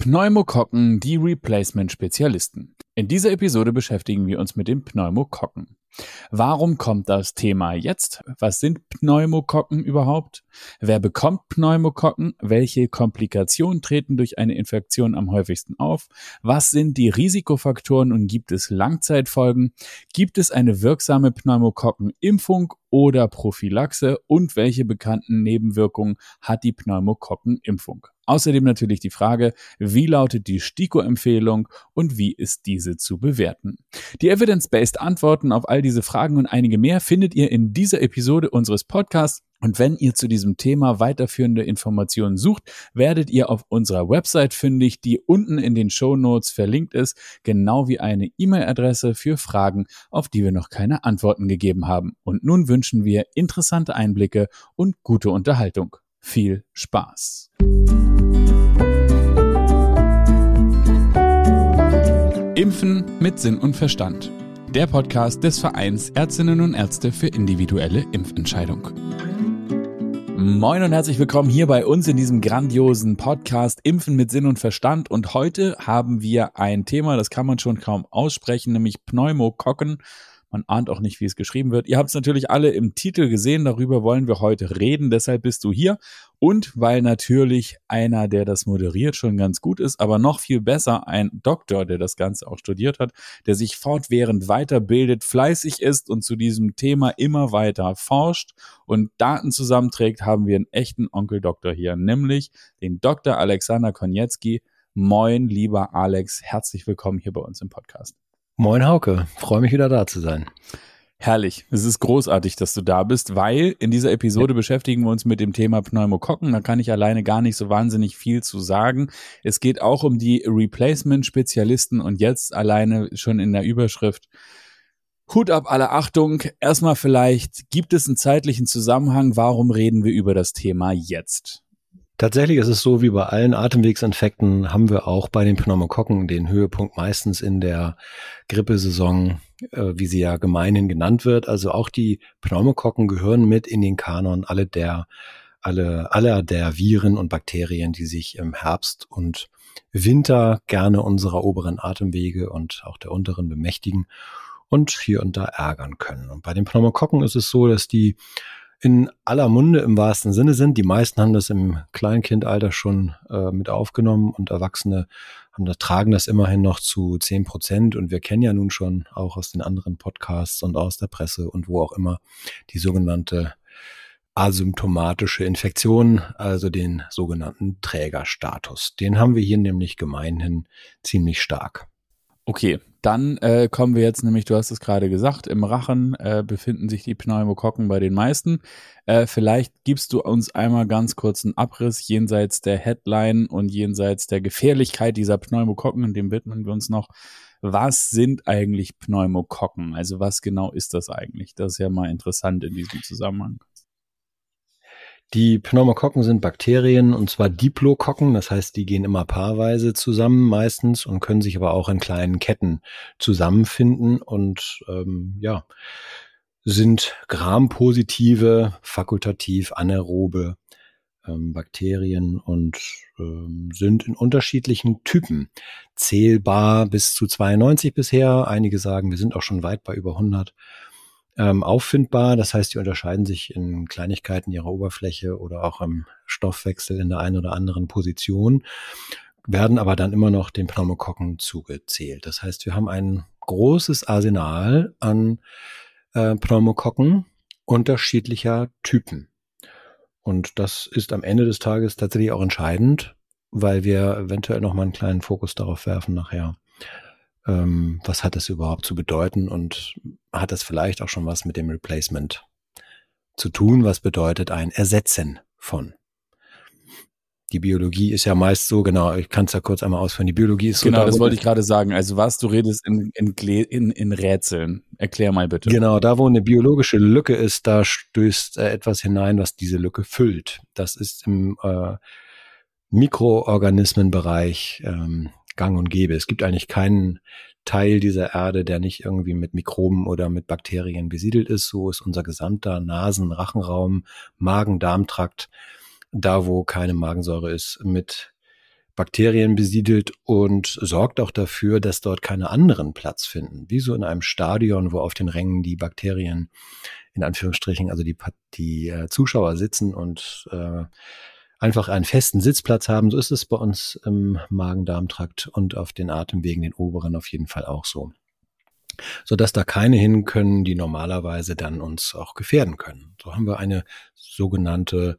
Pneumokokken, die Replacement-Spezialisten. In dieser Episode beschäftigen wir uns mit den Pneumokokken. Warum kommt das Thema jetzt? Was sind Pneumokokken überhaupt? Wer bekommt Pneumokokken? Welche Komplikationen treten durch eine Infektion am häufigsten auf? Was sind die Risikofaktoren und gibt es Langzeitfolgen? Gibt es eine wirksame Pneumokokkenimpfung oder Prophylaxe? Und welche bekannten Nebenwirkungen hat die Pneumokokkenimpfung? Außerdem natürlich die Frage, wie lautet die STIKO-Empfehlung und wie ist diese zu bewerten? Die evidence-based Antworten auf all diese Fragen und einige mehr findet ihr in dieser Episode unseres Podcasts. Und wenn ihr zu diesem Thema weiterführende Informationen sucht, werdet ihr auf unserer Website fündig, die unten in den Show Notes verlinkt ist, genau wie eine E-Mail-Adresse für Fragen, auf die wir noch keine Antworten gegeben haben. Und nun wünschen wir interessante Einblicke und gute Unterhaltung. Viel Spaß! Impfen mit Sinn und Verstand. Der Podcast des Vereins Ärztinnen und Ärzte für individuelle Impfentscheidung. Moin und herzlich willkommen hier bei uns in diesem grandiosen Podcast Impfen mit Sinn und Verstand. Und heute haben wir ein Thema, das kann man schon kaum aussprechen, nämlich Pneumokokken. Man ahnt auch nicht, wie es geschrieben wird. Ihr habt es natürlich alle im Titel gesehen, darüber wollen wir heute reden, deshalb bist du hier. Und weil natürlich einer, der das moderiert, schon ganz gut ist, aber noch viel besser ein Doktor, der das Ganze auch studiert hat, der sich fortwährend weiterbildet, fleißig ist und zu diesem Thema immer weiter forscht und Daten zusammenträgt, haben wir einen echten Onkel Doktor hier, nämlich den Dr. Alexander Konietzki. Moin, lieber Alex, herzlich willkommen hier bei uns im Podcast. Moin Hauke, freue mich wieder da zu sein. Herrlich. Es ist großartig, dass du da bist, weil in dieser Episode ja. beschäftigen wir uns mit dem Thema Pneumokokken. Da kann ich alleine gar nicht so wahnsinnig viel zu sagen. Es geht auch um die Replacement-Spezialisten und jetzt alleine schon in der Überschrift. Hut ab, alle Achtung. Erstmal vielleicht, gibt es einen zeitlichen Zusammenhang? Warum reden wir über das Thema jetzt? Tatsächlich ist es so, wie bei allen Atemwegsinfekten haben wir auch bei den Pneumokokken den Höhepunkt meistens in der Grippesaison, äh, wie sie ja gemeinhin genannt wird. Also auch die Pneumokokken gehören mit in den Kanon alle der, alle, aller der Viren und Bakterien, die sich im Herbst und Winter gerne unserer oberen Atemwege und auch der unteren bemächtigen und hier und da ärgern können. Und bei den Pneumokokken ist es so, dass die in aller Munde im wahrsten Sinne sind. Die meisten haben das im Kleinkindalter schon äh, mit aufgenommen und Erwachsene haben das, tragen das immerhin noch zu zehn Prozent. Und wir kennen ja nun schon auch aus den anderen Podcasts und aus der Presse und wo auch immer die sogenannte asymptomatische Infektion, also den sogenannten Trägerstatus. Den haben wir hier nämlich gemeinhin ziemlich stark. Okay, dann äh, kommen wir jetzt nämlich, du hast es gerade gesagt, im Rachen äh, befinden sich die Pneumokokken bei den meisten. Äh, vielleicht gibst du uns einmal ganz kurz einen Abriss jenseits der Headline und jenseits der Gefährlichkeit dieser Pneumokokken, und dem widmen wir uns noch. Was sind eigentlich Pneumokokken? Also was genau ist das eigentlich? Das ist ja mal interessant in diesem Zusammenhang. Die Pneumokokken sind Bakterien und zwar Diplokokken, das heißt, die gehen immer paarweise zusammen meistens und können sich aber auch in kleinen Ketten zusammenfinden und ähm, ja, sind grampositive, fakultativ anaerobe ähm, Bakterien und ähm, sind in unterschiedlichen Typen zählbar bis zu 92 bisher. Einige sagen, wir sind auch schon weit bei über 100 ähm, auffindbar. Das heißt, die unterscheiden sich in Kleinigkeiten ihrer Oberfläche oder auch im Stoffwechsel in der einen oder anderen Position, werden aber dann immer noch den Pneumokokken zugezählt. Das heißt, wir haben ein großes Arsenal an äh, Pneumokokken unterschiedlicher Typen. Und das ist am Ende des Tages tatsächlich auch entscheidend, weil wir eventuell noch mal einen kleinen Fokus darauf werfen nachher, ähm, was hat das überhaupt zu bedeuten und hat das vielleicht auch schon was mit dem Replacement zu tun, was bedeutet ein Ersetzen von. Die Biologie ist ja meist so, genau, ich kann es ja kurz einmal ausführen, die Biologie ist so. Genau, das wollte ich gerade sagen. Also was, du redest in, in, in, in Rätseln. Erklär mal bitte. Genau, da wo eine biologische Lücke ist, da stößt äh, etwas hinein, was diese Lücke füllt. Das ist im äh, Mikroorganismenbereich ähm, gang und gäbe. Es gibt eigentlich keinen Teil dieser Erde, der nicht irgendwie mit Mikroben oder mit Bakterien besiedelt ist. So ist unser gesamter Nasen-, Rachenraum, Magen-Darm-Trakt, da wo keine Magensäure ist, mit Bakterien besiedelt und sorgt auch dafür, dass dort keine anderen Platz finden. Wie so in einem Stadion, wo auf den Rängen die Bakterien in Anführungsstrichen, also die, die äh, Zuschauer sitzen und äh, einfach einen festen Sitzplatz haben. So ist es bei uns im Magen-Darm-Trakt und auf den Atemwegen, den oberen auf jeden Fall auch so. Sodass da keine hin können, die normalerweise dann uns auch gefährden können. So haben wir eine sogenannte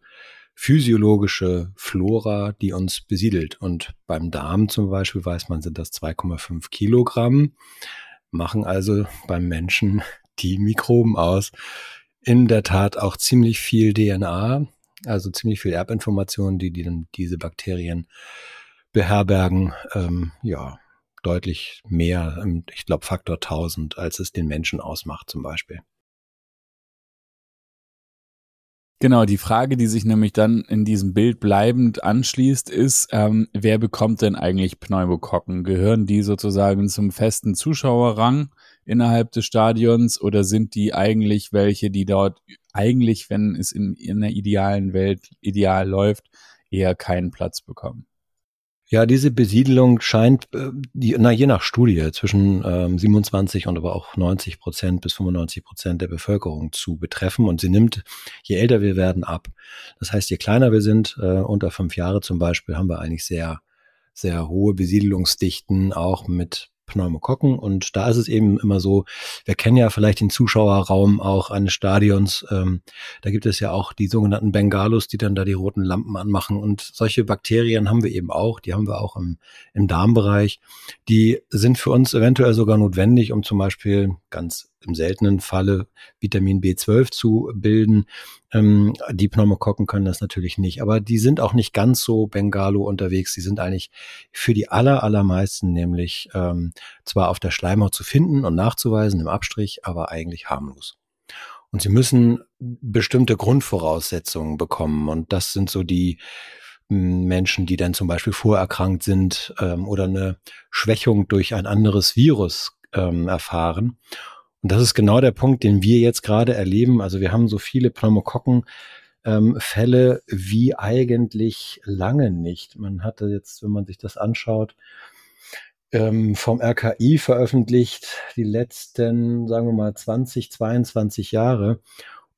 physiologische Flora, die uns besiedelt. Und beim Darm zum Beispiel weiß man, sind das 2,5 Kilogramm, machen also beim Menschen die Mikroben aus. In der Tat auch ziemlich viel DNA, also ziemlich viel Erbinformationen, die, die dann diese Bakterien beherbergen. Ähm, ja, deutlich mehr, ich glaube Faktor 1000, als es den Menschen ausmacht zum Beispiel. Genau, die Frage, die sich nämlich dann in diesem Bild bleibend anschließt, ist, ähm, wer bekommt denn eigentlich Pneumokokken? Gehören die sozusagen zum festen Zuschauerrang innerhalb des Stadions oder sind die eigentlich welche, die dort eigentlich, wenn es in, in einer idealen Welt ideal läuft, eher keinen Platz bekommen? Ja, diese Besiedelung scheint, äh, na, je nach Studie, zwischen ähm, 27 und aber auch 90 Prozent bis 95 Prozent der Bevölkerung zu betreffen. Und sie nimmt, je älter wir werden, ab. Das heißt, je kleiner wir sind, äh, unter fünf Jahre zum Beispiel, haben wir eigentlich sehr, sehr hohe Besiedelungsdichten, auch mit Pneumokokken. Und da ist es eben immer so, wir kennen ja vielleicht den Zuschauerraum auch eines Stadions. Ähm, da gibt es ja auch die sogenannten Bengalos, die dann da die roten Lampen anmachen. Und solche Bakterien haben wir eben auch. Die haben wir auch im, im Darmbereich. Die sind für uns eventuell sogar notwendig, um zum Beispiel ganz im seltenen Falle Vitamin B12 zu bilden. Ähm, die Pneumokokken können das natürlich nicht, aber die sind auch nicht ganz so Bengalo unterwegs. Die sind eigentlich für die aller, allermeisten nämlich ähm, zwar auf der Schleimhaut zu finden und nachzuweisen im Abstrich, aber eigentlich harmlos. Und sie müssen bestimmte Grundvoraussetzungen bekommen. Und das sind so die hm, Menschen, die dann zum Beispiel vorerkrankt sind ähm, oder eine Schwächung durch ein anderes Virus ähm, erfahren. Und das ist genau der Punkt, den wir jetzt gerade erleben. Also wir haben so viele Pneumokokken. Ähm, Fälle wie eigentlich lange nicht. Man hatte jetzt, wenn man sich das anschaut, ähm, vom RKI veröffentlicht die letzten, sagen wir mal, 20, 22 Jahre.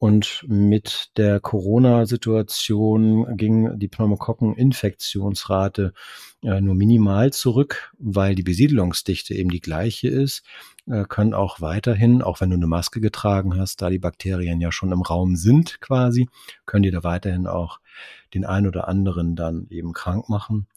Und mit der Corona-Situation ging die Pneumokokkeninfektionsrate äh, nur minimal zurück, weil die Besiedelungsdichte eben die gleiche ist, äh, können auch weiterhin, auch wenn du eine Maske getragen hast, da die Bakterien ja schon im Raum sind quasi, können die da weiterhin auch den einen oder anderen dann eben krank machen.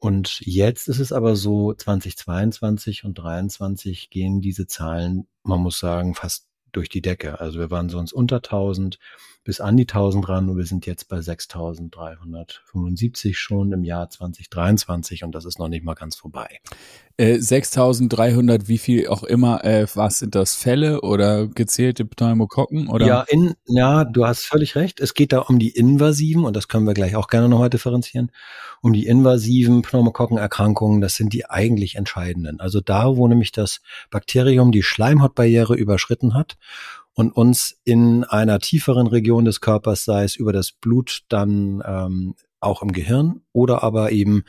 Und jetzt ist es aber so, 2022 und 2023 gehen diese Zahlen, man muss sagen, fast durch die Decke. Also wir waren sonst unter 1000 bis an die 1000 ran und wir sind jetzt bei 6375 schon im Jahr 2023 und das ist noch nicht mal ganz vorbei. Äh, 6300, wie viel auch immer, äh, was sind das Fälle oder gezählte Pneumokokken? Oder? Ja, in, ja, du hast völlig recht. Es geht da um die invasiven und das können wir gleich auch gerne nochmal differenzieren. Um die invasiven Pneumokokkenerkrankungen, das sind die eigentlich entscheidenden. Also da, wo nämlich das Bakterium die Schleimhautbarriere überschritten hat und uns in einer tieferen Region des Körpers, sei es über das Blut, dann ähm, auch im Gehirn oder aber eben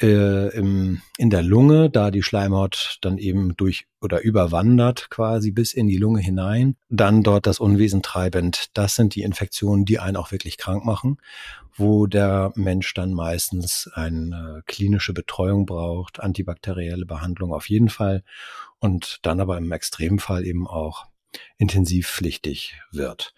äh, im, in der Lunge, da die Schleimhaut dann eben durch oder überwandert quasi bis in die Lunge hinein, dann dort das Unwesen treibend. Das sind die Infektionen, die einen auch wirklich krank machen, wo der Mensch dann meistens eine klinische Betreuung braucht, antibakterielle Behandlung auf jeden Fall und dann aber im Extremfall eben auch intensivpflichtig wird.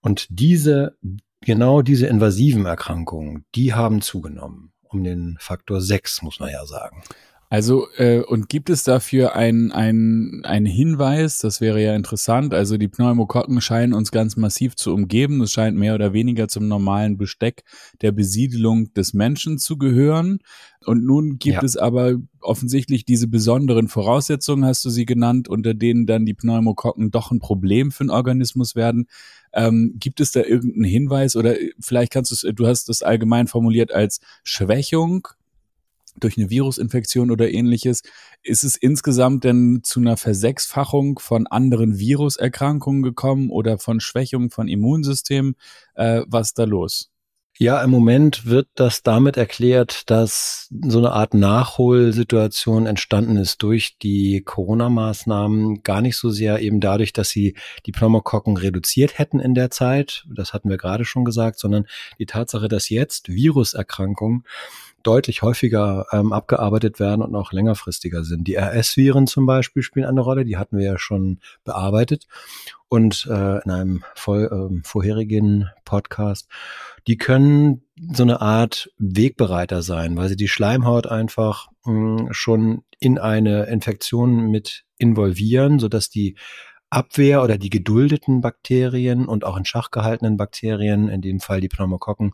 Und diese, genau diese invasiven Erkrankungen, die haben zugenommen. Um den Faktor 6, muss man ja sagen. Also, äh, und gibt es dafür einen ein Hinweis? Das wäre ja interessant. Also, die Pneumokokken scheinen uns ganz massiv zu umgeben. Es scheint mehr oder weniger zum normalen Besteck der Besiedelung des Menschen zu gehören. Und nun gibt ja. es aber offensichtlich diese besonderen Voraussetzungen, hast du sie genannt, unter denen dann die Pneumokokken doch ein Problem für den Organismus werden. Ähm, gibt es da irgendeinen Hinweis oder vielleicht kannst du es, du hast das allgemein formuliert als Schwächung durch eine Virusinfektion oder ähnliches, ist es insgesamt denn zu einer Versechsfachung von anderen Viruserkrankungen gekommen oder von Schwächung von Immunsystemen? Äh, was ist da los? Ja, im Moment wird das damit erklärt, dass so eine Art Nachholsituation entstanden ist durch die Corona-Maßnahmen. Gar nicht so sehr eben dadurch, dass sie die Pneumokokken reduziert hätten in der Zeit. Das hatten wir gerade schon gesagt, sondern die Tatsache, dass jetzt Viruserkrankungen deutlich häufiger ähm, abgearbeitet werden und auch längerfristiger sind. Die RS-Viren zum Beispiel spielen eine Rolle, die hatten wir ja schon bearbeitet und äh, in einem voll, äh, vorherigen Podcast. Die können so eine Art Wegbereiter sein, weil sie die Schleimhaut einfach mh, hm, schon in eine Infektion mit involvieren, so dass die Abwehr oder die geduldeten Bakterien und auch in Schach gehaltenen Bakterien, in dem Fall die Pneumokokken,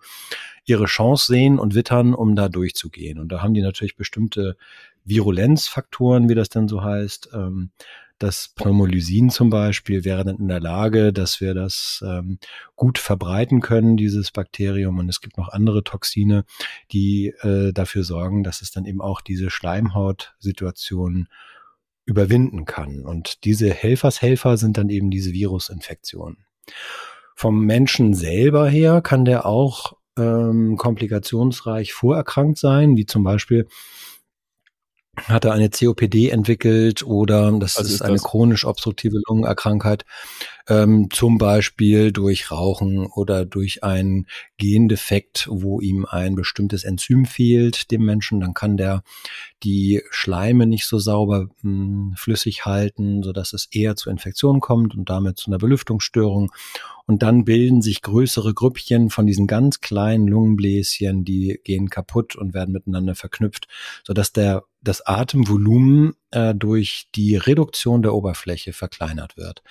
ihre Chance sehen und wittern, um da durchzugehen. Und da haben die natürlich bestimmte Virulenzfaktoren, wie das denn so heißt. Ähm, das Pneumolysin zum Beispiel wäre dann in der Lage, dass wir das ähm, gut verbreiten können, dieses Bakterium. Und es gibt noch andere Toxine, die äh, dafür sorgen, dass es dann eben auch diese Schleimhautsituation überwinden kann. Und diese Helfershelfer sind dann eben diese Virusinfektionen. Vom Menschen selber her kann der auch ähm, komplikationsreich vorerkrankt sein, wie zum Beispiel hat er eine COPD entwickelt oder das ist, ist, eine das? chronisch obstruktive Lungenerkrankheit, ähm, zum Beispiel durch Rauchen oder durch einen Gendefekt, wo ihm ein bestimmtes Enzym fehlt, dem Menschen, dann kann der die Schleime nicht so sauber mh, hm, flüssig halten, so dass es eher zu Infektionen kommt und damit zu einer Belüftungsstörung. Und dann bilden sich größere Grüppchen von diesen ganz kleinen Lungenbläschen, die gehen kaputt und werden miteinander verknüpft, so dass der das Atemvolumen äh, durch die Reduktion der Oberfläche verkleinert wird.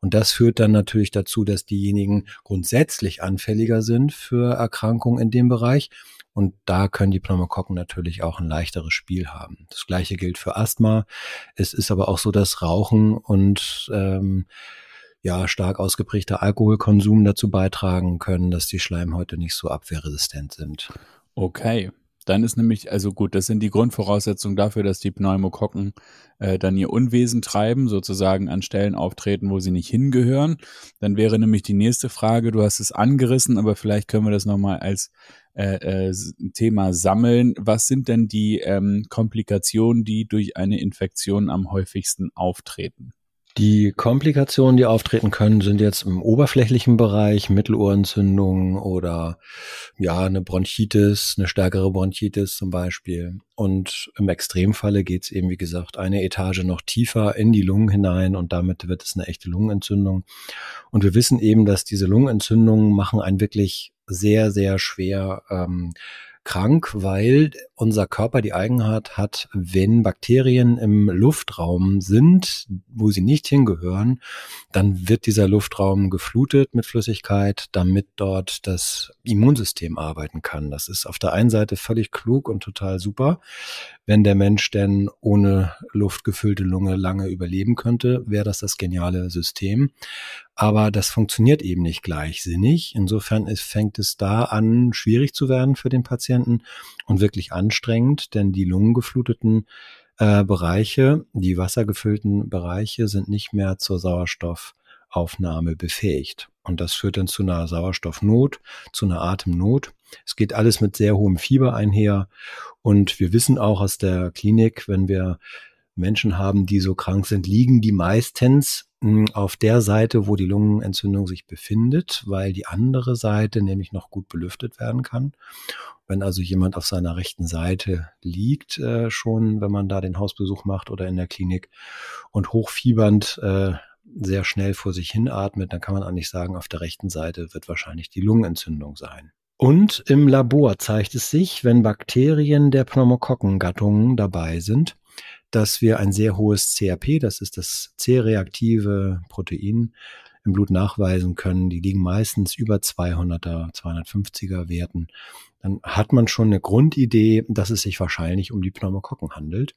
Und das führt dann natürlich dazu, dass diejenigen grundsätzlich anfälliger sind für Erkrankungen in dem Bereich. Und da können die Pneumokokken natürlich auch ein leichteres Spiel haben. Das gleiche gilt für Asthma. Es ist aber auch so, dass Rauchen und ähm, ja, stark ausgeprägter Alkoholkonsum dazu beitragen können, dass die Schleimhäute nicht so abwehrresistent sind. Okay. Dann ist nämlich, also gut, das sind die Grundvoraussetzungen dafür, dass die Pneumokokken äh, dann ihr Unwesen treiben, sozusagen an Stellen auftreten, wo sie nicht hingehören. Dann wäre nämlich die nächste Frage, du hast es angerissen, aber vielleicht können wir das nochmal als äh, äh, Thema sammeln. Was sind denn die ähm, Komplikationen, die durch eine Infektion am häufigsten auftreten? Die Komplikationen, die auftreten können, sind jetzt im oberflächlichen Bereich Mittelohrentzündung oder ja, eine Bronchitis, eine stärkere Bronchitis zum Beispiel. Und im Extremfalle geht es eben, wie gesagt, eine Etage noch tiefer in die Lungen hinein und damit wird es eine echte Lungenentzündung. Und wir wissen eben, dass diese Lungenentzündungen machen einen wirklich sehr, sehr schwer ähm, krank, weil unser Körper die Eigenart hat, wenn Bakterien im Luftraum sind, wo sie nicht hingehören, dann wird dieser Luftraum geflutet mit Flüssigkeit, damit dort das Immunsystem arbeiten kann. Das ist auf der einen Seite völlig klug und total super. Wenn der Mensch denn ohne luftgefüllte Lunge lange überleben könnte, wäre das das geniale System. Aber das funktioniert eben nicht gleichsinnig. Insofern ist, fängt es da an, schwierig zu werden für den Patienten und wirklich anstrengend, denn die lungengefluteten äh, Bereiche, die wassergefüllten Bereiche sind nicht mehr zur Sauerstoffaufnahme befähigt. Und das führt dann zu einer Sauerstoffnot, zu einer Atemnot. Es geht alles mit sehr hohem Fieber einher. Und wir wissen auch aus der Klinik, wenn wir Menschen haben, die so krank sind, liegen die meistens hm, auf der Seite, wo die Lungenentzündung sich befindet, weil die andere Seite nämlich noch gut belüftet werden kann. Wenn also jemand auf seiner rechten Seite liegt, äh, schon, wenn man da den Hausbesuch macht oder in der Klinik und hochfiebernd äh, sehr schnell vor sich hin atmet, dann kann man eigentlich sagen, auf der rechten Seite wird wahrscheinlich die Lungenentzündung sein. Und im Labor zeigt es sich, wenn Bakterien der Pneumokokkengattungen dabei sind, dass wir ein sehr hohes CRP, das ist das C-reaktive Protein, im Blut nachweisen können. Die liegen meistens über 200er, 250er Werten. Dann hat man schon eine Grundidee, dass es sich wahrscheinlich um die Pneumokokken handelt.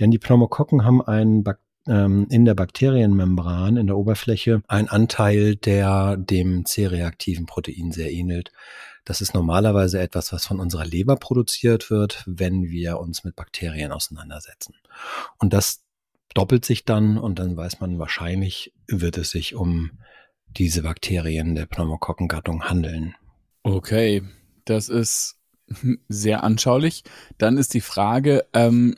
Denn die Pneumokokken haben einen Bak ähm, in der Bakterienmembran, in der Oberfläche, einen Anteil, der dem C-reaktiven Protein sehr ähnelt. Das ist normalerweise etwas, was von unserer Leber produziert wird, wenn wir uns mit Bakterien auseinandersetzen. Und das doppelt sich dann und dann weiß man wahrscheinlich, wird es sich um diese Bakterien der Pneumokokkengattung handeln. Okay, Das ist sehr anschaulich. Dann ist die Frage, ähm,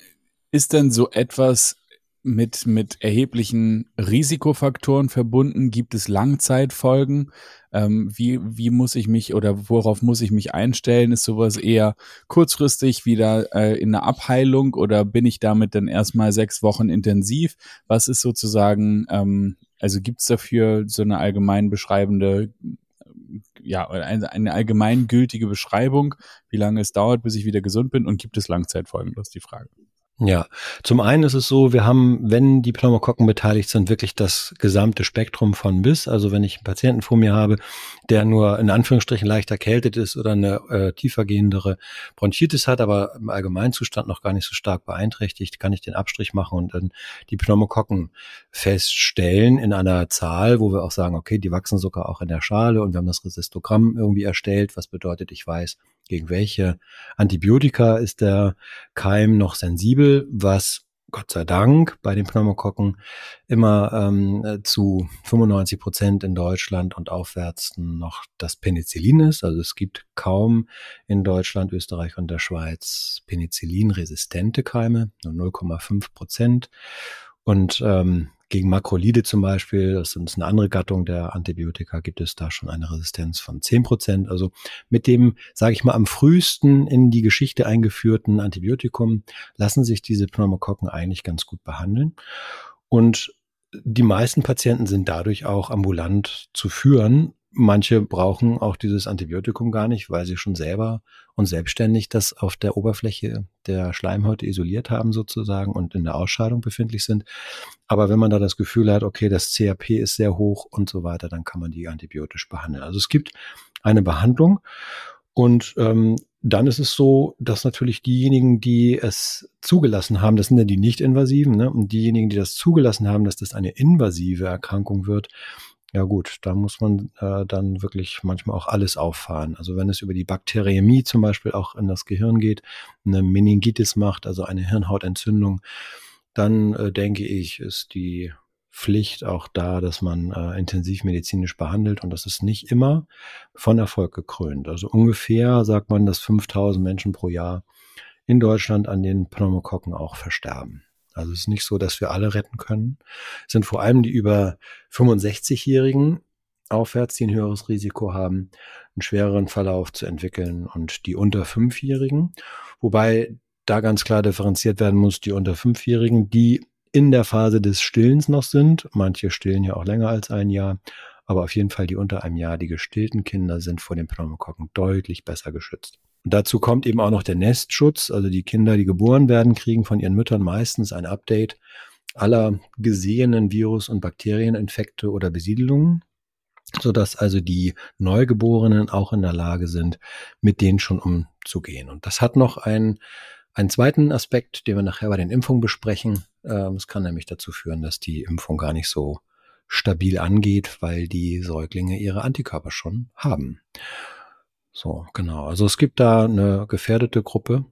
ist denn so etwas mit, mit erheblichen Risikofaktoren verbunden? Gibt es Langzeitfolgen? Ähm, wie, wie muss ich mich oder worauf muss ich mich einstellen? Ist sowas eher kurzfristig wieder äh, in der Abheilung oder bin ich damit dann erstmal sechs Wochen intensiv? Was ist sozusagen, ähm, also gibt es dafür so eine allgemein beschreibende ja, eine, eine allgemeingültige Beschreibung, wie lange es dauert, bis ich wieder gesund bin und gibt es Langzeitfolgen? Das ist die Frage. Ja, zum einen ist es so, wir haben, wenn die Pneumokokken beteiligt sind, wirklich das gesamte Spektrum von bis. Also wenn ich einen Patienten vor mir habe, der nur in Anführungsstrichen leicht erkältet ist oder eine äh, tiefergehendere Bronchitis hat, aber im Allgemeinzustand noch gar nicht so stark beeinträchtigt, kann ich den Abstrich machen und dann die Pneumokokken feststellen in einer Zahl, wo wir auch sagen, okay, die wachsen sogar auch in der Schale und wir haben das Resistogramm irgendwie erstellt, was bedeutet, ich weiß, gegen welche Antibiotika ist der Keim noch sensibel, was Gott sei Dank bei den Pneumokokken immer ähm, zu 95 Prozent in Deutschland und aufwärts noch das Penicillin ist. Also es gibt kaum in Deutschland, Österreich und der Schweiz Penicillin-resistente Keime, nur 0,5 Prozent. Und ähm, gegen Makrolide zum Beispiel, das ist eine andere Gattung der Antibiotika, gibt es da schon eine Resistenz von 10 Prozent. Also mit dem, sage ich mal, am frühesten in die Geschichte eingeführten Antibiotikum lassen sich diese Pneumokokken eigentlich ganz gut behandeln. Und die meisten Patienten sind dadurch auch ambulant zu führen, Manche brauchen auch dieses Antibiotikum gar nicht, weil sie schon selber und selbstständig das auf der Oberfläche der Schleimhäute isoliert haben sozusagen und in der Ausscheidung befindlich sind. Aber wenn man da das Gefühl hat, okay, das CRP ist sehr hoch und so weiter, dann kann man die antibiotisch behandeln. Also es gibt eine Behandlung und ähm, dann ist es so, dass natürlich diejenigen, die es zugelassen haben, das sind ja die nicht-invasiven, ne? und diejenigen, die das zugelassen haben, dass das eine invasive Erkrankung wird, ja gut, da muss man äh, dann wirklich manchmal auch alles auffahren. Also wenn es über die Bakteriämie zum Beispiel auch in das Gehirn geht, eine Meningitis macht, also eine Hirnhautentzündung, dann äh, denke ich, ist die Pflicht auch da, dass man äh, intensivmedizinisch behandelt und das ist nicht immer von Erfolg gekrönt. Also ungefähr sagt man, dass 5000 Menschen pro Jahr in Deutschland an den Pneumokokken auch versterben. Also es ist nicht so, dass wir alle retten können. Es sind vor allem die über 65-Jährigen aufwärts, die ein höheres Risiko haben, einen schwereren Verlauf zu entwickeln und die unter 5-Jährigen. Wobei da ganz klar differenziert werden muss, die unter 5-Jährigen, die in der Phase des Stillens noch sind. Manche stillen ja auch länger als ein Jahr. Aber auf jeden Fall die unter einem Jahr, die gestillten Kinder sind vor den Pneumokokken deutlich besser geschützt. Dazu kommt eben auch noch der Nestschutz. Also die Kinder, die geboren werden, kriegen von ihren Müttern meistens ein Update aller gesehenen Virus- und Bakterieninfekte oder Besiedelungen, sodass also die Neugeborenen auch in der Lage sind, mit denen schon umzugehen. Und das hat noch einen, einen zweiten Aspekt, den wir nachher bei den Impfungen besprechen. Ähm, es kann nämlich dazu führen, dass die Impfung gar nicht so stabil angeht, weil die Säuglinge ihre Antikörper schon haben. So, genau. Also es gibt da eine gefährdete Gruppe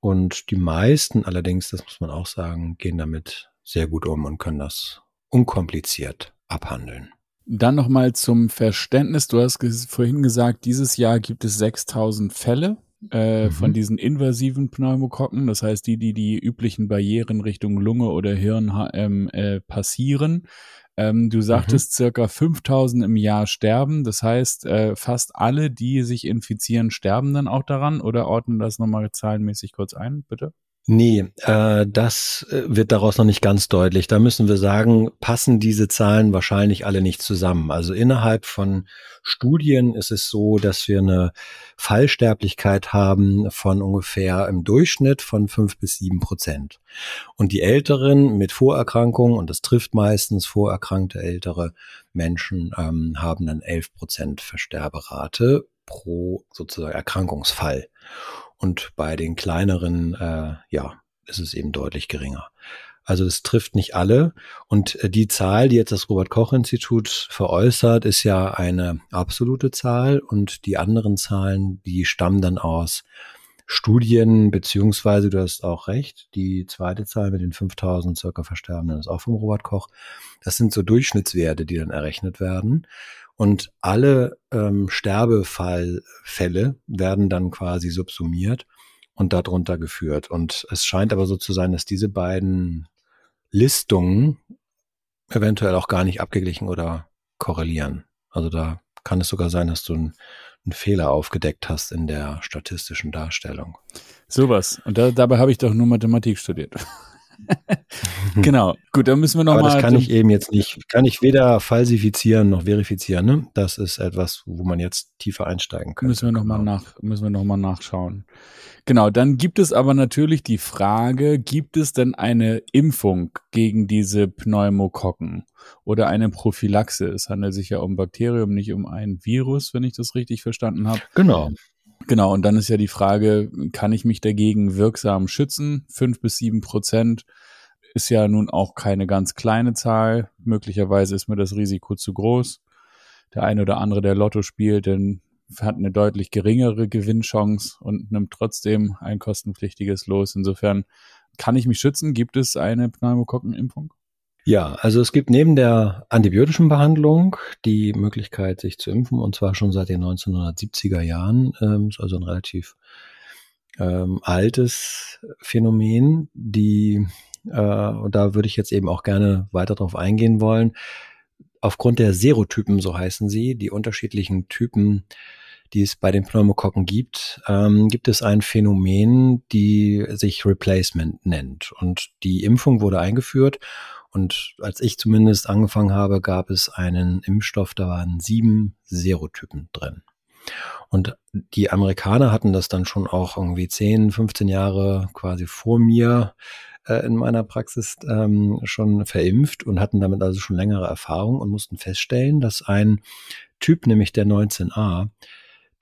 und die meisten allerdings, das muss man auch sagen, gehen damit sehr gut um und können das unkompliziert abhandeln. Dann nochmal zum Verständnis. Du hast vorhin gesagt, dieses Jahr gibt es 6000 Fälle äh, mhm. von diesen invasiven Pneumokokken. Das heißt, die, die die üblichen Barrieren Richtung Lunge oder Hirn ähm, äh, passieren. Ähm, du sagtest, mhm. circa 5000 im Jahr sterben. Das heißt, äh, fast alle, die sich infizieren, sterben dann auch daran oder ordnen das nochmal zahlenmäßig kurz ein, bitte? Nee, äh, das äh, wird daraus noch nicht ganz deutlich. Da müssen wir sagen, passen diese Zahlen wahrscheinlich alle nicht zusammen. Also innerhalb von Studien ist es so, dass wir eine Fallsterblichkeit haben von ungefähr im Durchschnitt von fünf bis sieben Prozent. Und die Älteren mit Vorerkrankungen, und das trifft meistens vorerkrankte ältere Menschen, ähm, haben dann elf Prozent Versterberate pro sozusagen Erkrankungsfall. Und bei den kleineren, äh, ja, ist es eben deutlich geringer. Also das trifft nicht alle. Und äh, die Zahl, die jetzt das Robert Koch Institut veräußert, ist ja eine absolute Zahl. Und die anderen Zahlen, die stammen dann aus Studien, beziehungsweise du hast auch recht, die zweite Zahl mit den 5000 circa Versterbenden ist auch vom Robert Koch. Das sind so Durchschnittswerte, die dann errechnet werden. Und alle ähm, Sterbefallfälle werden dann quasi subsumiert und darunter geführt. Und es scheint aber so zu sein, dass diese beiden Listungen eventuell auch gar nicht abgeglichen oder korrelieren. Also da kann es sogar sein, dass du einen, einen Fehler aufgedeckt hast in der statistischen Darstellung. Sowas. Und da, dabei habe ich doch nur Mathematik studiert. genau. Gut, dann müssen wir noch Aber mal. das kann ich eben jetzt nicht, kann ich weder falsifizieren noch verifizieren. Ne? Das ist etwas, wo man jetzt tiefer einsteigen könnte. Müssen wir noch genau. nach, müssen wir noch mal nachschauen. Genau. Dann gibt es aber natürlich die Frage: Gibt es denn eine Impfung gegen diese Pneumokokken oder eine Prophylaxe? Es handelt sich ja um Bakterium, nicht um ein Virus, wenn ich das richtig verstanden habe. Genau. Genau, und dann ist ja die Frage, kann ich mich dagegen wirksam schützen? Fünf bis sieben Prozent ist ja nun auch keine ganz kleine Zahl. Möglicherweise ist mir das Risiko zu groß. Der eine oder andere, der Lotto spielt, denn hat eine deutlich geringere Gewinnchance und nimmt trotzdem ein kostenpflichtiges Los. Insofern kann ich mich schützen. Gibt es eine Pneumokokkenimpfung? Ja, also es gibt neben der antibiotischen Behandlung die Möglichkeit, sich zu impfen, und zwar schon seit den 1970er Jahren, ähm, ist also ein relativ ähm, altes Phänomen, die, äh, da würde ich jetzt eben auch gerne weiter drauf eingehen wollen. Aufgrund der Serotypen, so heißen sie, die unterschiedlichen Typen, die es bei den Pneumokokken gibt, ähm, gibt es ein Phänomen, die sich Replacement nennt. Und die Impfung wurde eingeführt und als ich zumindest angefangen habe, gab es einen Impfstoff, da waren sieben Serotypen drin. Und die Amerikaner hatten das dann schon auch irgendwie 10, 15 Jahre quasi vor mir äh, in meiner Praxis ähm, schon verimpft und hatten damit also schon längere Erfahrung und mussten feststellen, dass ein Typ, nämlich der 19a,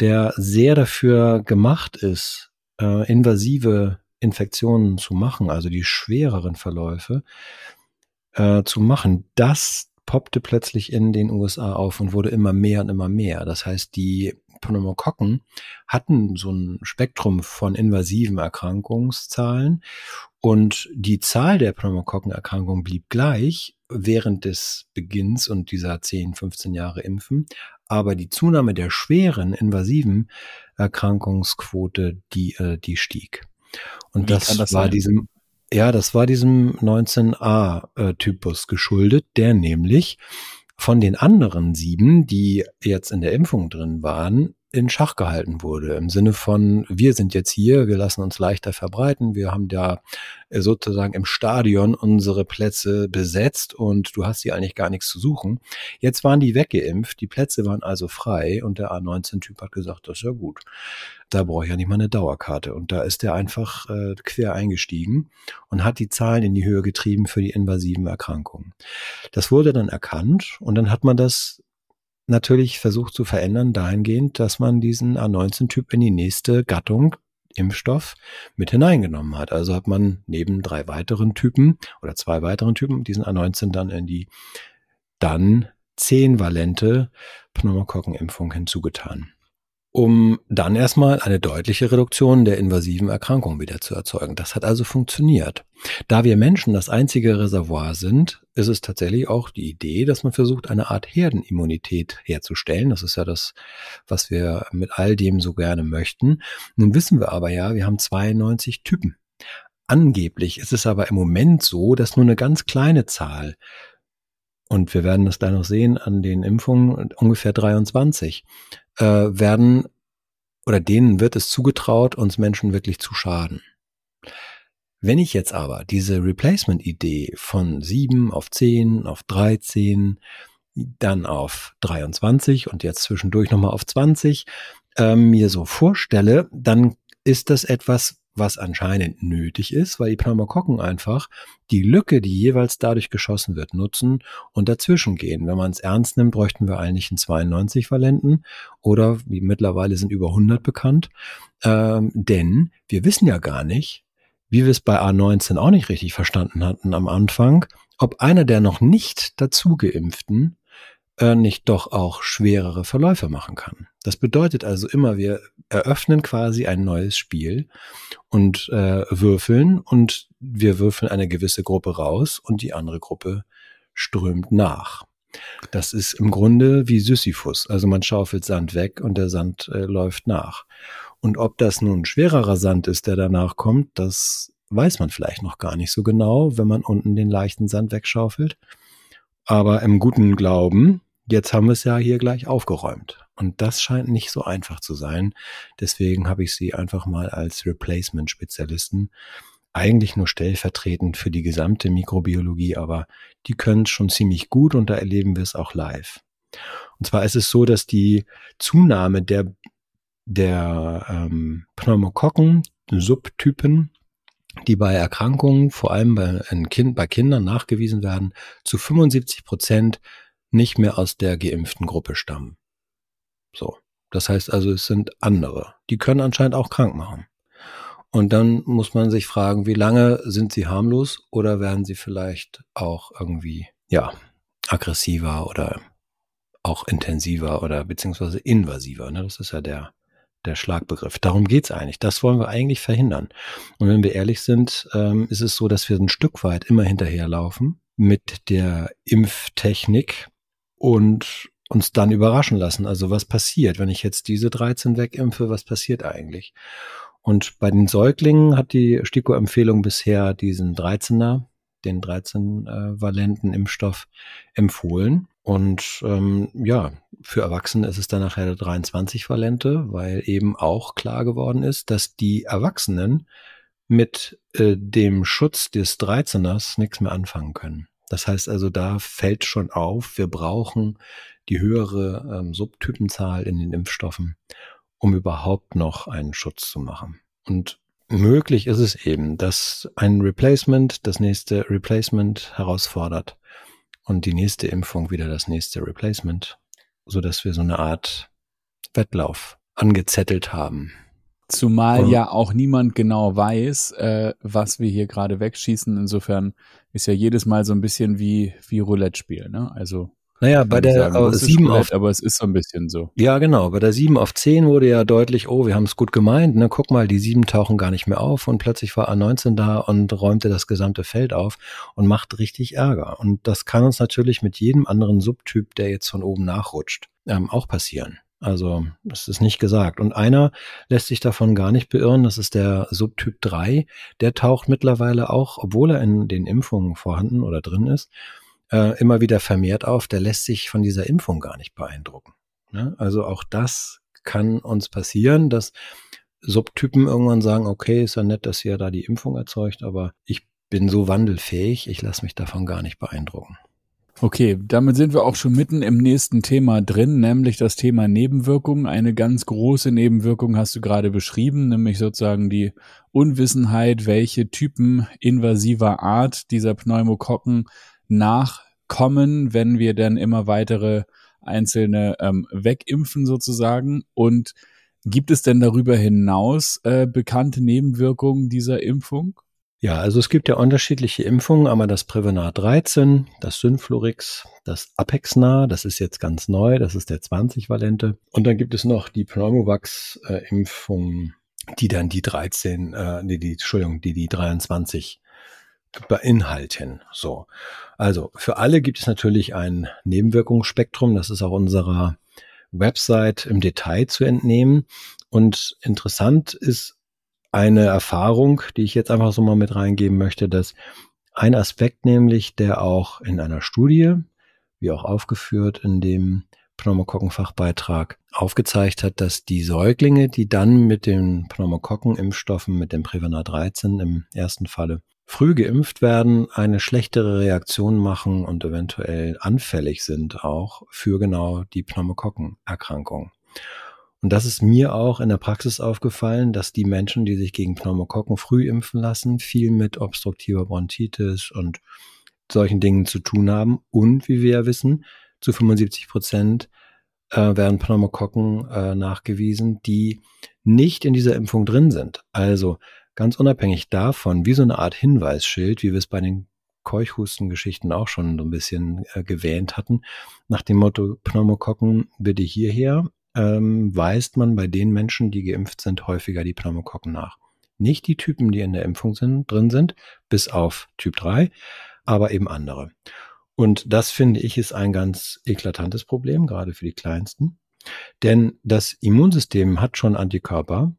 der sehr dafür gemacht ist, äh, invasive Infektionen zu machen, also die schwereren Verläufe, äh, zu machen. Das poppte plötzlich in den USA auf und wurde immer mehr und immer mehr. Das heißt, die Pneumokokken hatten so ein Spektrum von invasiven Erkrankungszahlen und die Zahl der Pneumokokkenerkrankungen blieb gleich während des Beginns und dieser 10, 15 Jahre Impfen. Aber die Zunahme der schweren invasiven Erkrankungsquote, die, äh, die stieg. Und Wie das, das war sein? diesem ja, das war diesem 19a-Typus geschuldet, der nämlich von den anderen sieben, die jetzt in der Impfung drin waren, in Schach gehalten wurde. Im Sinne von, wir sind jetzt hier, wir lassen uns leichter verbreiten, wir haben da äh, sozusagen im Stadion unsere Plätze besetzt und du hast hier eigentlich gar nichts zu suchen. Jetzt waren die weggeimpft, die Plätze waren also frei und der A19-Typ hat gesagt, das ist ja gut. Da brauche ich ja nicht mal eine Dauerkarte. Und da ist er einfach äh, quer eingestiegen und hat die Zahlen in die Höhe getrieben für die invasiven Erkrankungen. Das wurde dann erkannt und dann hat man das natürlich versucht zu verändern dahingehend, dass man diesen A19-Typ in die nächste Gattung Impfstoff mit hineingenommen hat. Also hat man neben drei weiteren Typen oder zwei weiteren Typen diesen A19 dann in die dann zehnvalente Pneumokokkenimpfung hinzugetan um dann erstmal eine deutliche Reduktion der invasiven Erkrankungen wieder zu erzeugen. Das hat also funktioniert. Da wir Menschen das einzige Reservoir sind, ist es tatsächlich auch die Idee, dass man versucht, eine Art Herdenimmunität herzustellen. Das ist ja das, was wir mit all dem so gerne möchten. Nun wissen wir aber ja, wir haben 92 Typen. Angeblich ist es aber im Moment so, dass nur eine ganz kleine Zahl und wir werden das gleich noch sehen an den Impfungen, ungefähr 23 äh, werden oder denen wird es zugetraut, uns Menschen wirklich zu schaden. Wenn ich jetzt aber diese Replacement-Idee von 7 auf 10, auf 13, dann auf 23 und jetzt zwischendurch nochmal auf 20 äh, mir so vorstelle, dann ist das etwas, was anscheinend nötig ist, weil die Pneumokokken einfach die Lücke, die jeweils dadurch geschossen wird, nutzen und dazwischen gehen. Wenn man es ernst nimmt, bräuchten wir eigentlich einen 92-Valenten oder wie mittlerweile sind über 100 bekannt, ähm, denn wir wissen ja gar nicht, wie wir es bei A19 auch nicht richtig verstanden hatten am Anfang, ob einer der noch nicht dazu geimpften nicht doch auch schwerere Verläufe machen kann. Das bedeutet also immer, wir eröffnen quasi ein neues Spiel und äh, würfeln und wir würfeln eine gewisse Gruppe raus und die andere Gruppe strömt nach. Das ist im Grunde wie Sisyphus. Also man schaufelt Sand weg und der Sand äh, läuft nach. Und ob das nun schwererer Sand ist, der danach kommt, das weiß man vielleicht noch gar nicht so genau, wenn man unten den leichten Sand wegschaufelt. Aber im guten Glauben, jetzt haben wir es ja hier gleich aufgeräumt. Und das scheint nicht so einfach zu sein. Deswegen habe ich sie einfach mal als Replacement-Spezialisten eigentlich nur stellvertretend für die gesamte Mikrobiologie, aber die können es schon ziemlich gut und da erleben wir es auch live. Und zwar ist es so, dass die Zunahme der, der ähm, Pneumokokken, Subtypen, die bei Erkrankungen, vor allem bei, kind, bei Kindern nachgewiesen werden, zu 75 Prozent nicht mehr aus der geimpften Gruppe stammen. So. Das heißt also, es sind andere. Die können anscheinend auch krank machen. Und dann muss man sich fragen, wie lange sind sie harmlos oder werden sie vielleicht auch irgendwie, ja, aggressiver oder auch intensiver oder beziehungsweise invasiver. Ne? Das ist ja der, der Schlagbegriff. Darum geht's eigentlich. Das wollen wir eigentlich verhindern. Und wenn wir ehrlich sind, ähm, ist es so, dass wir ein Stück weit immer hinterherlaufen mit der Impftechnik und uns dann überraschen lassen. Also was passiert, wenn ich jetzt diese 13 wegimpfe, was passiert eigentlich? Und bei den Säuglingen hat die STIKO-Empfehlung bisher diesen 13er, den 13-valenten äh, Impfstoff empfohlen. Und ähm, ja, für Erwachsene ist es dann nachher der 23-valente, weil eben auch klar geworden ist, dass die Erwachsenen mit äh, dem Schutz des 13ers nichts mehr anfangen können. Das heißt also, da fällt schon auf, wir brauchen die höhere ähm, Subtypenzahl in den Impfstoffen, um überhaupt noch einen Schutz zu machen. Und möglich ist es eben, dass ein Replacement das nächste Replacement herausfordert und die nächste Impfung wieder das nächste Replacement, so dass wir so eine Art Wettlauf angezettelt haben. Zumal ja auch niemand genau weiß, äh, was wir hier gerade wegschießen. Insofern ist ja jedes Mal so ein bisschen wie, wie Roulette spielen. Ne? Also naja, bei der sagen, 7 auf, aber es ist so ein bisschen so. Ja, genau. Bei der 7 auf 10 wurde ja deutlich, oh, wir haben es gut gemeint, ne? Guck mal, die 7 tauchen gar nicht mehr auf und plötzlich war A19 da und räumte das gesamte Feld auf und macht richtig Ärger. Und das kann uns natürlich mit jedem anderen Subtyp, der jetzt von oben nachrutscht, ähm, auch passieren. Also, das ist nicht gesagt. Und einer lässt sich davon gar nicht beirren, das ist der Subtyp 3. Der taucht mittlerweile auch, obwohl er in den Impfungen vorhanden oder drin ist, äh, immer wieder vermehrt auf, der lässt sich von dieser Impfung gar nicht beeindrucken. Ne? Also auch das kann uns passieren, dass Subtypen irgendwann sagen, okay, ist ja nett, dass ihr da die Impfung erzeugt, aber ich bin so wandelfähig, ich lasse mich davon gar nicht beeindrucken. Okay, damit sind wir auch schon mitten im nächsten Thema drin, nämlich das Thema Nebenwirkungen. Eine ganz große Nebenwirkung hast du gerade beschrieben, nämlich sozusagen die Unwissenheit, welche Typen invasiver Art dieser Pneumokokken nachkommen, wenn wir dann immer weitere einzelne ähm, wegimpfen sozusagen. Und gibt es denn darüber hinaus äh, bekannte Nebenwirkungen dieser Impfung? Ja, also es gibt ja unterschiedliche Impfungen, einmal das Prevenar 13, das Synflorix, das Apexna, das ist jetzt ganz neu, das ist der 20-valente. Und dann gibt es noch die Pneumovax-Impfung, die dann die 13, äh, die, die, Entschuldigung, die die 23 beinhalten. So. Also für alle gibt es natürlich ein Nebenwirkungsspektrum. Das ist auch unserer Website im Detail zu entnehmen. Und interessant ist eine Erfahrung, die ich jetzt einfach so mal mit reingeben möchte, dass ein Aspekt nämlich, der auch in einer Studie, wie auch aufgeführt in dem Pneumokokkenfachbeitrag, aufgezeigt hat, dass die Säuglinge, die dann mit den Pneumokokkenimpfstoffen, mit dem Prevena 13 im ersten Falle früh geimpft werden, eine schlechtere Reaktion machen und eventuell anfällig sind auch für genau die Pneumokokkenerkrankung. Und das ist mir auch in der Praxis aufgefallen, dass die Menschen, die sich gegen Pneumokokken früh impfen lassen, viel mit obstruktiver Bronchitis und solchen Dingen zu tun haben. Und wie wir ja wissen, zu 75 Prozent äh, werden Pneumokokken äh, nachgewiesen, die nicht in dieser Impfung drin sind. Also Ganz unabhängig davon, wie so eine Art Hinweisschild, wie wir es bei den Keuchhustengeschichten auch schon so ein bisschen äh, gewähnt hatten, nach dem Motto Pneumokokken bitte hierher, ähm, weist man bei den Menschen, die geimpft sind, häufiger die Pneumokokken nach. Nicht die Typen, die in der Impfung sind, drin sind, bis auf Typ 3, aber eben andere. Und das finde ich ist ein ganz eklatantes Problem, gerade für die Kleinsten. Denn das Immunsystem hat schon Antikörper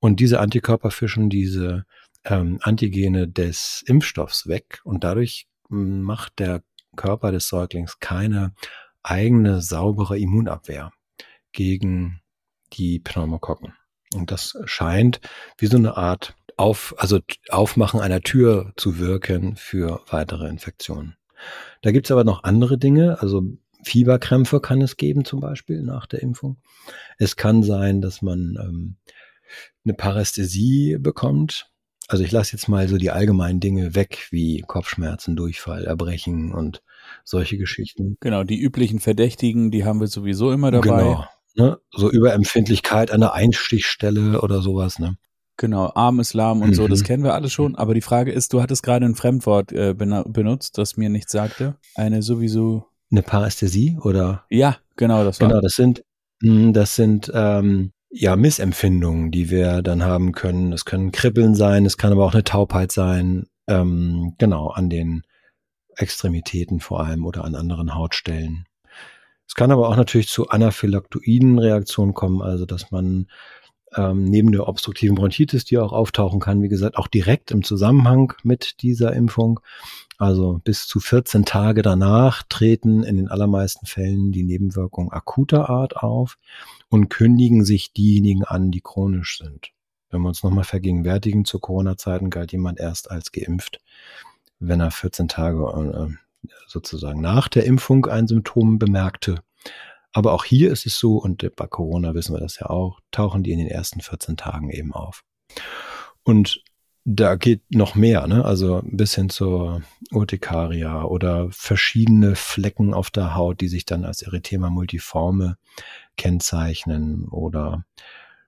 und diese Antikörper fischen diese ähm, Antigene des Impfstoffs weg und dadurch macht der Körper des Säuglings keine eigene saubere Immunabwehr gegen die Pneumokokken. Und das scheint wie so eine Art auf, also Aufmachen einer Tür zu wirken für weitere Infektionen. Da gibt's aber noch andere Dinge, also Fieberkrämpfe kann es geben zum Beispiel nach der Impfung. Es kann sein, dass man ähm, eine Parästhesie bekommt. Also ich lasse jetzt mal so die allgemeinen Dinge weg, wie Kopfschmerzen, Durchfall, Erbrechen und solche Geschichten. Genau, die üblichen Verdächtigen, die haben wir sowieso immer dabei. Genau, ne? so Überempfindlichkeit an der Einstichstelle oder sowas. Ne? Genau, Arm ist lahm und mhm. so, das mhm. kennen wir alle schon. Aber die Frage ist, du hattest gerade ein Fremdwort äh, benutzt, das mir nichts sagte. Eine sowieso. Eine Parästhesie oder? Ja, genau, das war. Genau, das sind, hm, das sind ähm, ja Missempfindungen, die wir dann haben können. Es können Kribbeln sein, es kann aber auch eine Taubheit sein. Ähm, genau, an den Extremitäten vor allem oder an anderen Hautstellen. Es kann aber auch natürlich zu anaphylaktoiden Reaktionen kommen, also dass man ähm, neben der obstruktiven Bronchitis, die auch auftauchen kann, wie gesagt, auch direkt im Zusammenhang mit dieser Impfung. Also bis zu 14 Tage danach treten in den allermeisten Fällen die Nebenwirkungen akuter Art auf und kündigen sich diejenigen an, die chronisch sind. Wenn wir uns nochmal vergegenwärtigen, zu Corona-Zeiten galt jemand erst als geimpft, wenn er 14 Tage äh, sozusagen nach der Impfung ein Symptom bemerkte. Aber auch hier ist es so, und bei Corona wissen wir das ja auch, tauchen die in den ersten 14 Tagen eben auf. Und da geht noch mehr, ne? Also bis hin zur Urtikaria oder verschiedene Flecken auf der Haut, die sich dann als Erythema multiforme kennzeichnen oder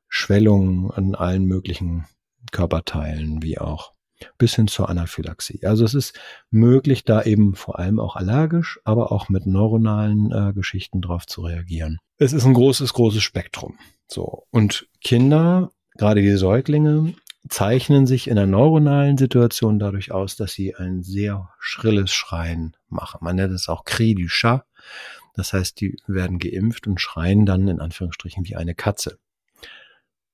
Schwellungen an allen möglichen Körperteilen, wie auch bis hin zur Anaphylaxie. Also es ist möglich, da eben vor allem auch allergisch, aber auch mit neuronalen äh, Geschichten drauf zu reagieren. Es ist ein großes, großes Spektrum. So. Und Kinder, gerade die Säuglinge, zeichnen sich in der neuronalen Situation dadurch aus, dass sie ein sehr schrilles Schreien machen. Man nennt es auch Cri du Chat. Das heißt, die werden geimpft und schreien dann in Anführungsstrichen wie eine Katze.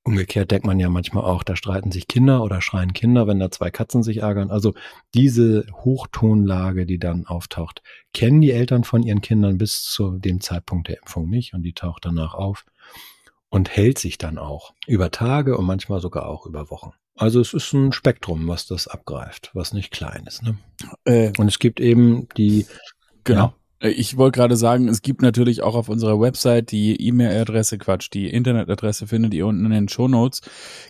Umgekehrt denkt man ja manchmal auch, da streiten sich Kinder oder schreien Kinder, wenn da zwei Katzen sich ärgern. Also diese Hochtonlage, die dann auftaucht, kennen die Eltern von ihren Kindern bis zu dem Zeitpunkt der Impfung nicht und die taucht danach auf und hält sich dann auch über Tage und manchmal sogar auch über Wochen. Also es ist ein Spektrum, was das abgreift, was nicht klein ist. Ne? Äh, und es gibt eben die Genau. Ja. Äh, ich wollte gerade sagen, es gibt natürlich auch auf unserer Website die E-Mail-Adresse, Quatsch, die Internetadresse findet ihr unten in den Show Notes.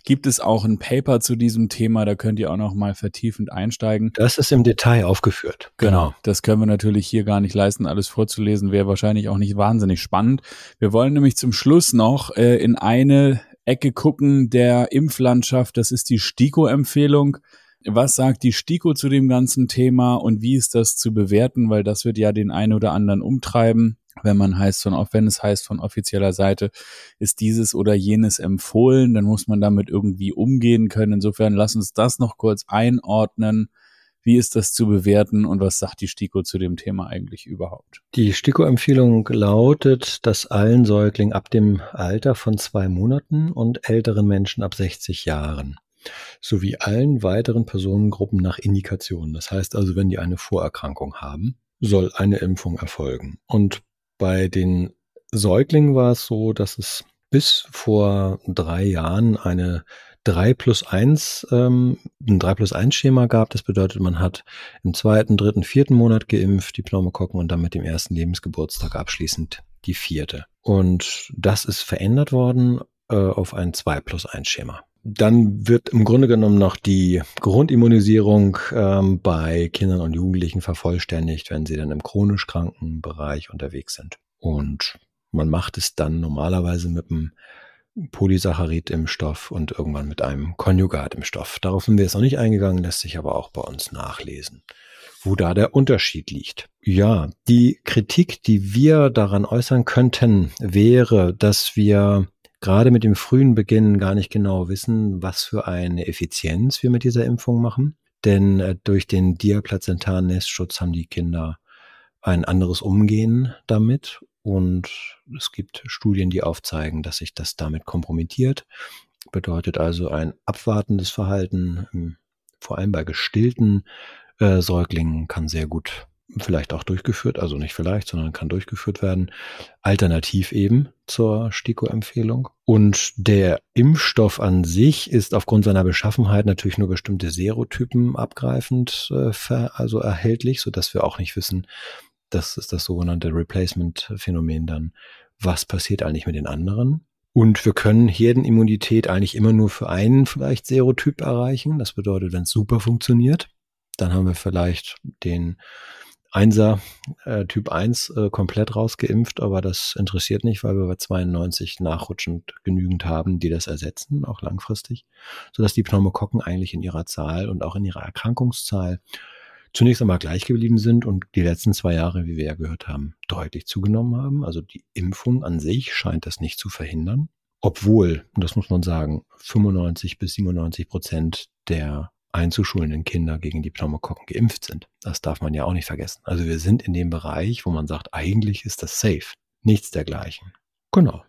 Gibt es auch ein Paper zu diesem Thema, da könnt ihr auch noch mal vertiefend einsteigen. Das ist im Detail aufgeführt. Genau. genau. Das können wir natürlich hier gar nicht leisten, alles vorzulesen, wäre wahrscheinlich auch nicht wahnsinnig spannend. Wir wollen nämlich zum Schluss noch äh, in eine Ecke gucken der Impflandschaft. Das ist die STIKO-Empfehlung. Was sagt die STIKO zu dem ganzen Thema und wie ist das zu bewerten? Weil das wird ja den einen oder anderen umtreiben. Wenn man heißt von, wenn es heißt von offizieller Seite, ist dieses oder jenes empfohlen, dann muss man damit irgendwie umgehen können. Insofern lass uns das noch kurz einordnen. Wie ist das zu bewerten und was sagt die STIKO zu dem Thema eigentlich überhaupt? Die STIKO-Empfehlung lautet, dass allen Säuglingen ab dem Alter von zwei Monaten und älteren Menschen ab 60 Jahren sowie allen weiteren Personengruppen nach Indikation. Das heißt also, wenn die eine Vorerkrankung haben, soll eine Impfung erfolgen. Und bei den Säuglingen war es so, dass es bis vor drei Jahren eine 3 plus 1, ähm, ein 3 plus 1 Schema gab. Das bedeutet, man hat im zweiten, dritten, vierten Monat geimpft, die Pneumokokken und dann mit dem ersten Lebensgeburtstag abschließend die vierte. Und das ist verändert worden äh, auf ein 2 plus 1 Schema. Dann wird im Grunde genommen noch die Grundimmunisierung ähm, bei Kindern und Jugendlichen vervollständigt, wenn sie dann im chronisch kranken Bereich unterwegs sind. Und man macht es dann normalerweise mit einem Polysaccharid im Stoff und irgendwann mit einem Konjugat im Stoff. Darauf sind wir jetzt noch nicht eingegangen, lässt sich aber auch bei uns nachlesen. wo da der Unterschied liegt. Ja, die Kritik, die wir daran äußern könnten, wäre, dass wir gerade mit dem frühen Beginn gar nicht genau wissen, was für eine Effizienz wir mit dieser Impfung machen. Denn äh, durch den diaplazentaren Nestschutz haben die Kinder ein anderes Umgehen damit. Und es gibt Studien, die aufzeigen, dass sich das damit kompromittiert. Bedeutet also ein abwartendes Verhalten, hm, vor allem bei gestillten äh, Säuglingen kann sehr gut vielleicht auch durchgeführt, also nicht vielleicht, sondern kann durchgeführt werden, alternativ eben zur STIKO-Empfehlung. Und der Impfstoff an sich ist aufgrund seiner Beschaffenheit natürlich nur bestimmte Serotypen abgreifend äh, also erhältlich, so dass wir auch nicht wissen, das ist das sogenannte Replacement-Phänomen dann, was passiert eigentlich mit den anderen. Und wir können Herdenimmunität eigentlich immer nur für einen vielleicht Serotyp erreichen. Das bedeutet, wenn es super funktioniert, dann haben wir vielleicht den Einser äh, Typ 1 äh, komplett rausgeimpft, aber das interessiert nicht, weil wir bei 92 nachrutschend genügend haben, die das ersetzen, auch langfristig, sodass die Pneumokokken eigentlich in ihrer Zahl und auch in ihrer Erkrankungszahl zunächst einmal gleich geblieben sind und die letzten zwei Jahre, wie wir ja gehört haben, deutlich zugenommen haben. Also die Impfung an sich scheint das nicht zu verhindern, obwohl, und das muss man sagen, 95 bis 97 Prozent der einzuschulenden Kinder gegen die Pneumokokken geimpft sind. Das darf man ja auch nicht vergessen. Also wir sind in dem Bereich, wo man sagt, eigentlich ist das safe. Nichts dergleichen. Genau.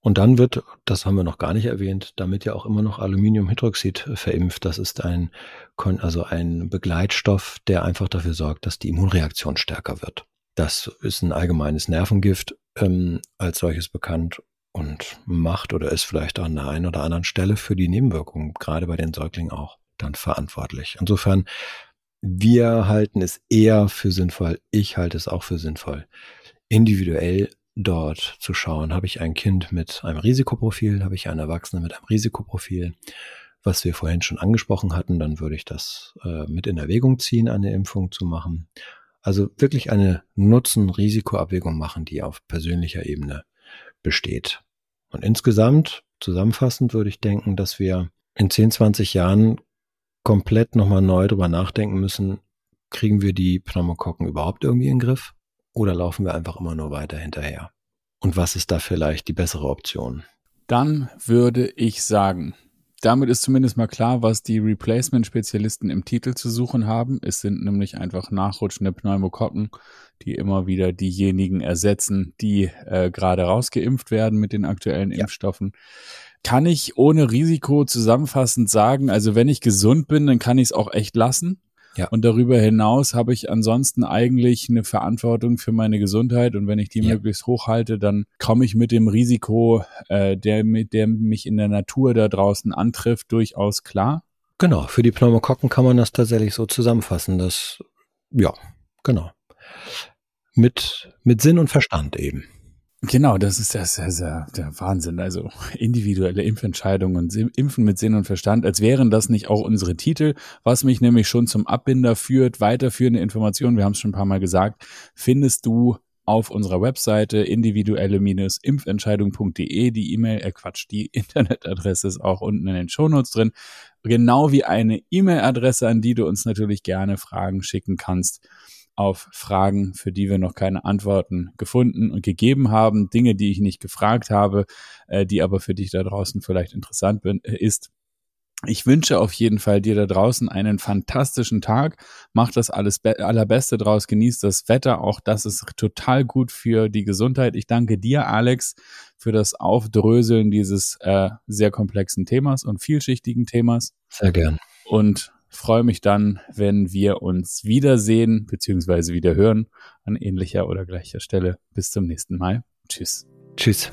Und dann wird, das haben wir noch gar nicht erwähnt, damit ja auch immer noch Aluminiumhydroxid verimpft. Das ist ein, also ein Begleitstoff, der einfach dafür sorgt, dass die Immunreaktion stärker wird. Das ist ein allgemeines Nervengift ähm, als solches bekannt und macht oder ist vielleicht an der einen oder anderen Stelle für die Nebenwirkungen, gerade bei den Säuglingen auch dann verantwortlich. Insofern, wir halten es eher für sinnvoll, ich halte es auch für sinnvoll, individuell dort zu schauen, habe ich ein Kind mit einem Risikoprofil, habe ich einen Erwachsenen mit einem Risikoprofil, was wir vorhin schon angesprochen hatten, dann würde ich das äh, mit in Erwägung ziehen, eine Impfung zu machen. Also wirklich eine Nutzen-Risikoabwägung machen, die auf persönlicher Ebene besteht. Und insgesamt, zusammenfassend würde ich denken, dass wir in 10, 20 Jahren komplett nochmal neu drüber nachdenken müssen, kriegen wir die Pneumokokken überhaupt irgendwie in den Griff oder laufen wir einfach immer nur weiter hinterher? Und was ist da vielleicht die bessere Option? Dann würde ich sagen, damit ist zumindest mal klar, was die Replacement-Spezialisten im Titel zu suchen haben. Es sind nämlich einfach nachrutschende Pneumokokken, die immer wieder diejenigen ersetzen, die äh, gerade rausgeimpft werden mit den aktuellen ja. Impfstoffen kann ich ohne Risiko zusammenfassend sagen, also wenn ich gesund bin, dann kann ich es auch echt lassen. Ja. Und darüber hinaus habe ich ansonsten eigentlich eine Verantwortung für meine Gesundheit und wenn ich die ja. möglichst hoch halte, dann komme ich mit dem Risiko, äh, der, der mich in der Natur da draußen antrifft, durchaus klar. Genau, für die Pneumokokken kann man das tatsächlich so zusammenfassen, dass, ja, genau. Mit, mit Sinn und Verstand eben. Genau, das ist das, das, das der Wahnsinn. Also individuelle Impfentscheidungen und Impfen mit Sinn und Verstand, als wären das nicht auch unsere Titel, was mich nämlich schon zum Abbinder führt. Weiterführende Informationen, wir haben es schon ein paar Mal gesagt, findest du auf unserer Webseite individuelle-impfentscheidung.de. Die E-Mail, äh Quatsch, die Internetadresse ist auch unten in den Shownotes drin. Genau wie eine E-Mail-Adresse, an die du uns natürlich gerne Fragen schicken kannst auf Fragen, für die wir noch keine Antworten gefunden und gegeben haben, Dinge, die ich nicht gefragt habe, äh, die aber für dich da draußen vielleicht interessant bin, äh, ist. Ich wünsche auf jeden Fall dir da draußen einen fantastischen Tag. Mach das alles allerbeste draus, genieß das Wetter. Auch das ist total gut für die Gesundheit. Ich danke dir, Alex, für das Aufdröseln dieses äh, sehr komplexen Themas und vielschichtigen Themas. Sehr gern. Und freue mich dann, wenn wir uns wiedersehen bzw. wieder hören an ähnlicher oder gleicher Stelle. Bis zum nächsten Mal. Tschüss. Tschüss.